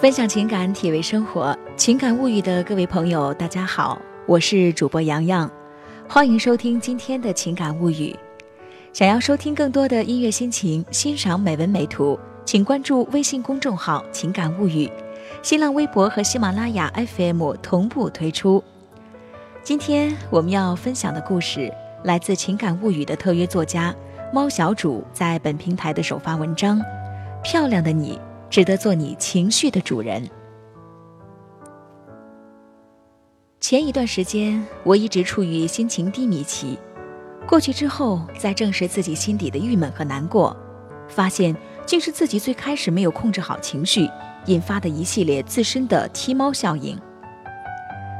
分享情感，体味生活，情感物语的各位朋友，大家好，我是主播洋洋，欢迎收听今天的情感物语。想要收听更多的音乐心情，欣赏美文美图，请关注微信公众号“情感物语”，新浪微博和喜马拉雅 FM 同步推出。今天我们要分享的故事来自《情感物语》的特约作家猫小主在本平台的首发文章《漂亮的你值得做你情绪的主人》。前一段时间，我一直处于心情低迷期。过去之后，再正视自己心底的郁闷和难过，发现竟是自己最开始没有控制好情绪，引发的一系列自身的踢猫效应。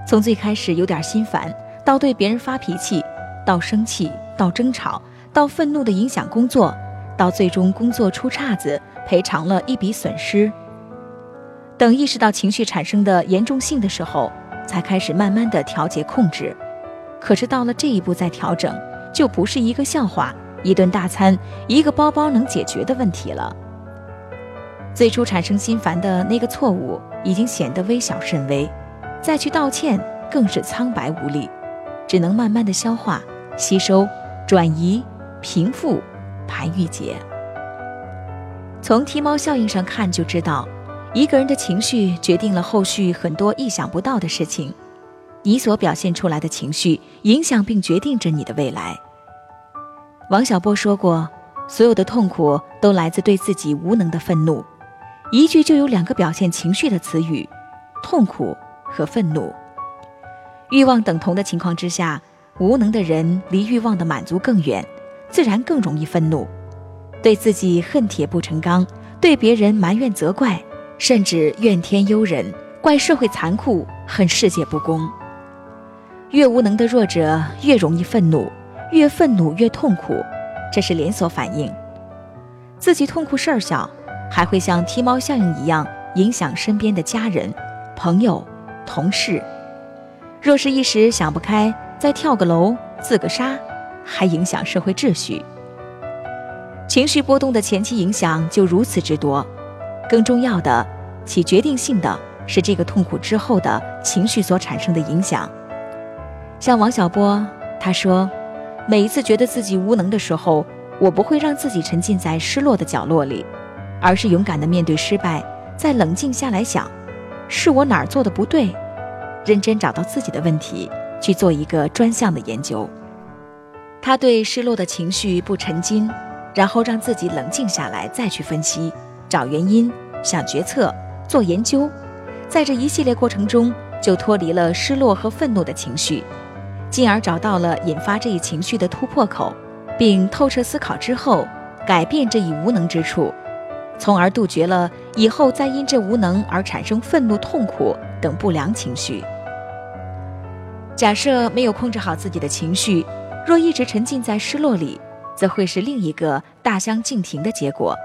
从最开始有点心烦，到对别人发脾气，到生气，到争吵，到愤怒的影响工作，到最终工作出岔子，赔偿了一笔损失。等意识到情绪产生的严重性的时候，才开始慢慢的调节控制。可是到了这一步再调整。就不是一个笑话，一顿大餐，一个包包能解决的问题了。最初产生心烦的那个错误，已经显得微小甚微，再去道歉更是苍白无力，只能慢慢的消化、吸收、转移、平复、排郁结。从踢猫效应上看就知道，一个人的情绪决定了后续很多意想不到的事情。你所表现出来的情绪，影响并决定着你的未来。王小波说过：“所有的痛苦都来自对自己无能的愤怒。”一句就有两个表现情绪的词语：痛苦和愤怒。欲望等同的情况之下，无能的人离欲望的满足更远，自然更容易愤怒，对自己恨铁不成钢，对别人埋怨责怪，甚至怨天尤人，怪社会残酷，恨世界不公。越无能的弱者越容易愤怒，越愤怒越痛苦，这是连锁反应。自己痛苦事儿小，还会像踢猫效应一样影响身边的家人、朋友、同事。若是一时想不开，再跳个楼、自个杀，还影响社会秩序。情绪波动的前期影响就如此之多，更重要的、起决定性的是这个痛苦之后的情绪所产生的影响。像王小波，他说：“每一次觉得自己无能的时候，我不会让自己沉浸在失落的角落里，而是勇敢地面对失败，再冷静下来想，是我哪儿做的不对，认真找到自己的问题，去做一个专项的研究。他对失落的情绪不沉浸，然后让自己冷静下来，再去分析、找原因、想决策、做研究，在这一系列过程中，就脱离了失落和愤怒的情绪。”进而找到了引发这一情绪的突破口，并透彻思考之后，改变这一无能之处，从而杜绝了以后再因这无能而产生愤怒、痛苦等不良情绪。假设没有控制好自己的情绪，若一直沉浸在失落里，则会是另一个大相径庭的结果。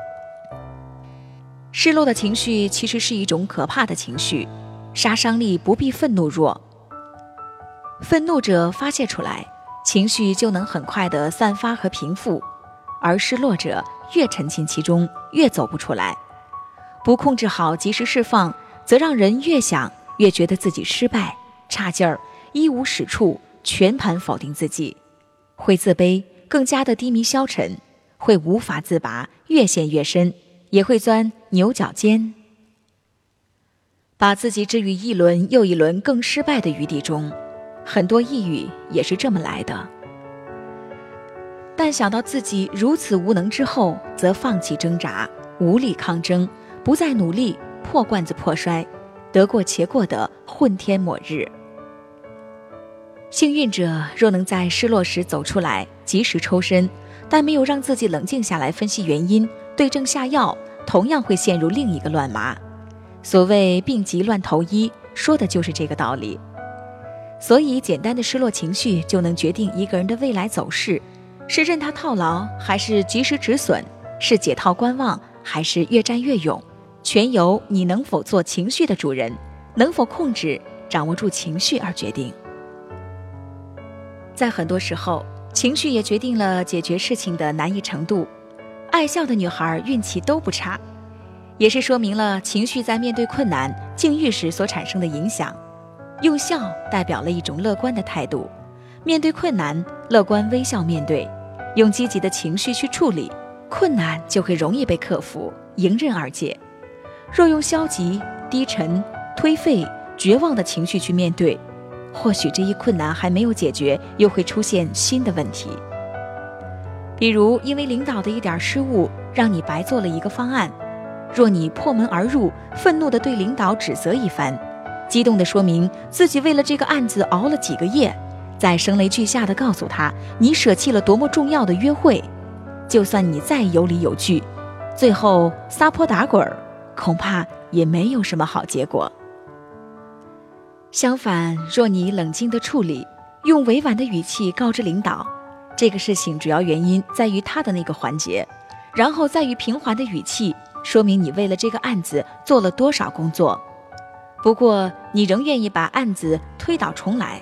失落的情绪其实是一种可怕的情绪，杀伤力不比愤怒弱。愤怒者发泄出来，情绪就能很快的散发和平复；而失落者越沉浸其中，越走不出来。不控制好，及时释放，则让人越想越觉得自己失败、差劲儿、一无是处，全盘否定自己，会自卑，更加的低迷消沉，会无法自拔，越陷越深，也会钻牛角尖，把自己置于一轮又一轮更失败的余地中。很多抑郁也是这么来的，但想到自己如此无能之后，则放弃挣扎，无力抗争，不再努力，破罐子破摔，得过且过的混天抹日。幸运者若能在失落时走出来，及时抽身，但没有让自己冷静下来分析原因，对症下药，同样会陷入另一个乱麻。所谓病急乱投医，说的就是这个道理。所以，简单的失落情绪就能决定一个人的未来走势，是任他套牢，还是及时止损；是解套观望，还是越战越勇，全由你能否做情绪的主人，能否控制、掌握住情绪而决定。在很多时候，情绪也决定了解决事情的难易程度。爱笑的女孩运气都不差，也是说明了情绪在面对困难境遇时所产生的影响。用笑代表了一种乐观的态度，面对困难，乐观微笑面对，用积极的情绪去处理，困难就会容易被克服，迎刃而解。若用消极、低沉、颓废、绝望的情绪去面对，或许这一困难还没有解决，又会出现新的问题。比如，因为领导的一点失误，让你白做了一个方案。若你破门而入，愤怒地对领导指责一番，激动地说明自己为了这个案子熬了几个夜，再声泪俱下地告诉他你舍弃了多么重要的约会，就算你再有理有据，最后撒泼打滚，恐怕也没有什么好结果。相反，若你冷静地处理，用委婉的语气告知领导，这个事情主要原因在于他的那个环节，然后再以平缓的语气。说明你为了这个案子做了多少工作，不过你仍愿意把案子推倒重来，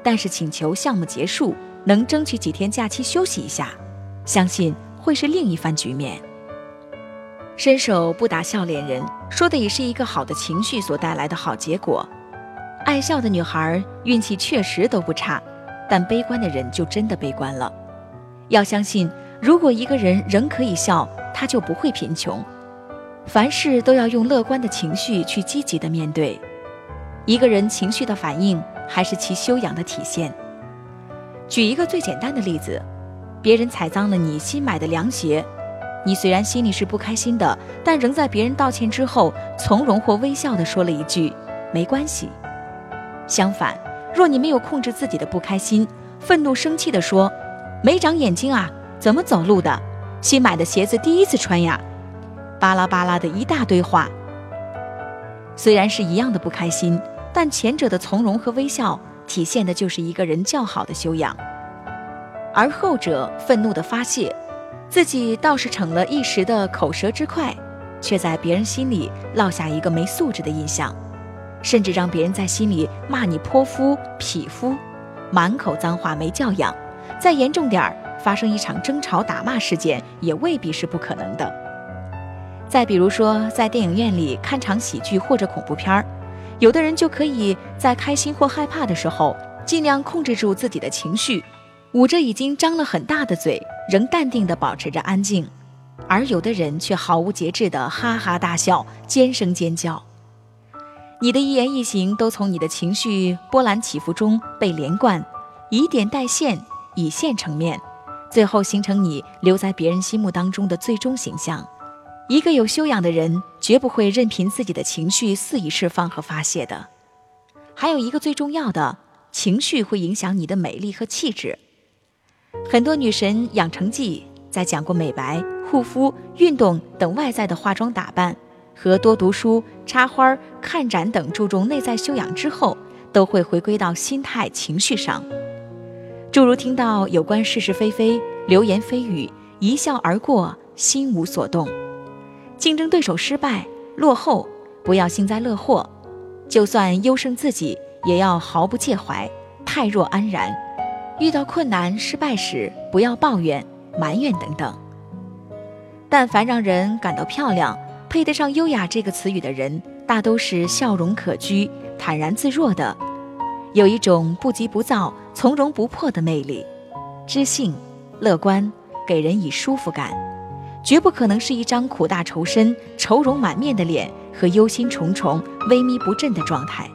但是请求项目结束，能争取几天假期休息一下，相信会是另一番局面。伸手不打笑脸人，说的也是一个好的情绪所带来的好结果。爱笑的女孩运气确实都不差，但悲观的人就真的悲观了。要相信，如果一个人仍可以笑，他就不会贫穷。凡事都要用乐观的情绪去积极的面对。一个人情绪的反应，还是其修养的体现。举一个最简单的例子：别人踩脏了你新买的凉鞋，你虽然心里是不开心的，但仍在别人道歉之后，从容或微笑地说了一句“没关系”。相反，若你没有控制自己的不开心，愤怒生气地说：“没长眼睛啊，怎么走路的？新买的鞋子第一次穿呀。”巴拉巴拉的一大堆话，虽然是一样的不开心，但前者的从容和微笑体现的就是一个人较好的修养，而后者愤怒的发泄，自己倒是逞了一时的口舌之快，却在别人心里落下一个没素质的印象，甚至让别人在心里骂你泼妇、匹夫，满口脏话没教养。再严重点儿，发生一场争吵打骂事件，也未必是不可能的。再比如说，在电影院里看场喜剧或者恐怖片儿，有的人就可以在开心或害怕的时候，尽量控制住自己的情绪，捂着已经张了很大的嘴，仍淡定地保持着安静；而有的人却毫无节制地哈哈大笑，尖声尖叫。你的一言一行都从你的情绪波澜起伏中被连贯，以点带线，以线成面，最后形成你留在别人心目当中的最终形象。一个有修养的人，绝不会任凭自己的情绪肆意释放和发泄的。还有一个最重要的，情绪会影响你的美丽和气质。很多女神养成记在讲过美白、护肤、运动等外在的化妆打扮，和多读书、插花、看展等注重内在修养之后，都会回归到心态、情绪上。诸如听到有关是是非非、流言蜚语，一笑而过，心无所动。竞争对手失败落后，不要幸灾乐祸；就算优胜自己，也要毫不介怀，泰若安然。遇到困难失败时，不要抱怨埋怨等等。但凡让人感到漂亮、配得上优雅这个词语的人，大都是笑容可掬、坦然自若的，有一种不急不躁、从容不迫的魅力，知性、乐观，给人以舒服感。绝不可能是一张苦大仇深、愁容满面的脸和忧心忡忡、萎靡不振的状态。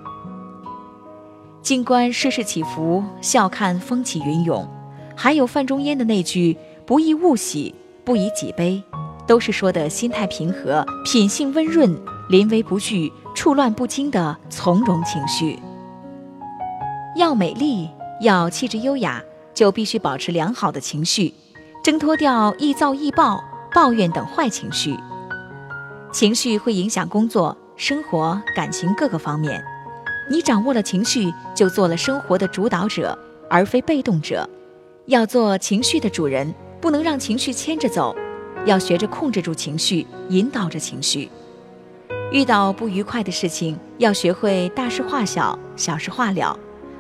静观世事起伏，笑看风起云涌。还有范仲淹的那句“不以物喜，不以己悲”，都是说的心态平和、品性温润、临危不惧、处乱不惊的从容情绪。要美丽，要气质优雅，就必须保持良好的情绪，挣脱掉易躁易暴。抱怨等坏情绪，情绪会影响工作、生活、感情各个方面。你掌握了情绪，就做了生活的主导者，而非被动者。要做情绪的主人，不能让情绪牵着走，要学着控制住情绪，引导着情绪。遇到不愉快的事情，要学会大事化小，小事化了。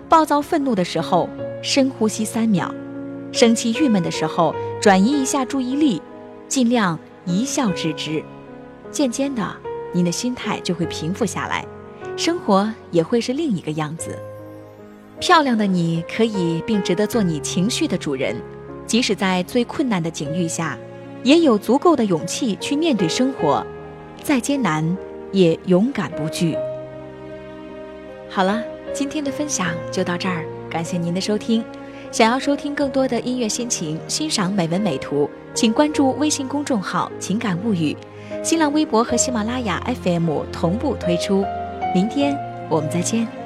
暴躁愤怒的时候，深呼吸三秒；生气郁闷的时候，转移一下注意力。尽量一笑置之。渐渐的，您的心态就会平复下来，生活也会是另一个样子。漂亮的你可以并值得做你情绪的主人，即使在最困难的境遇下，也有足够的勇气去面对生活，再艰难也勇敢不惧。好了，今天的分享就到这儿，感谢您的收听。想要收听更多的音乐心情，欣赏美文美图，请关注微信公众号“情感物语”，新浪微博和喜马拉雅 FM 同步推出。明天我们再见。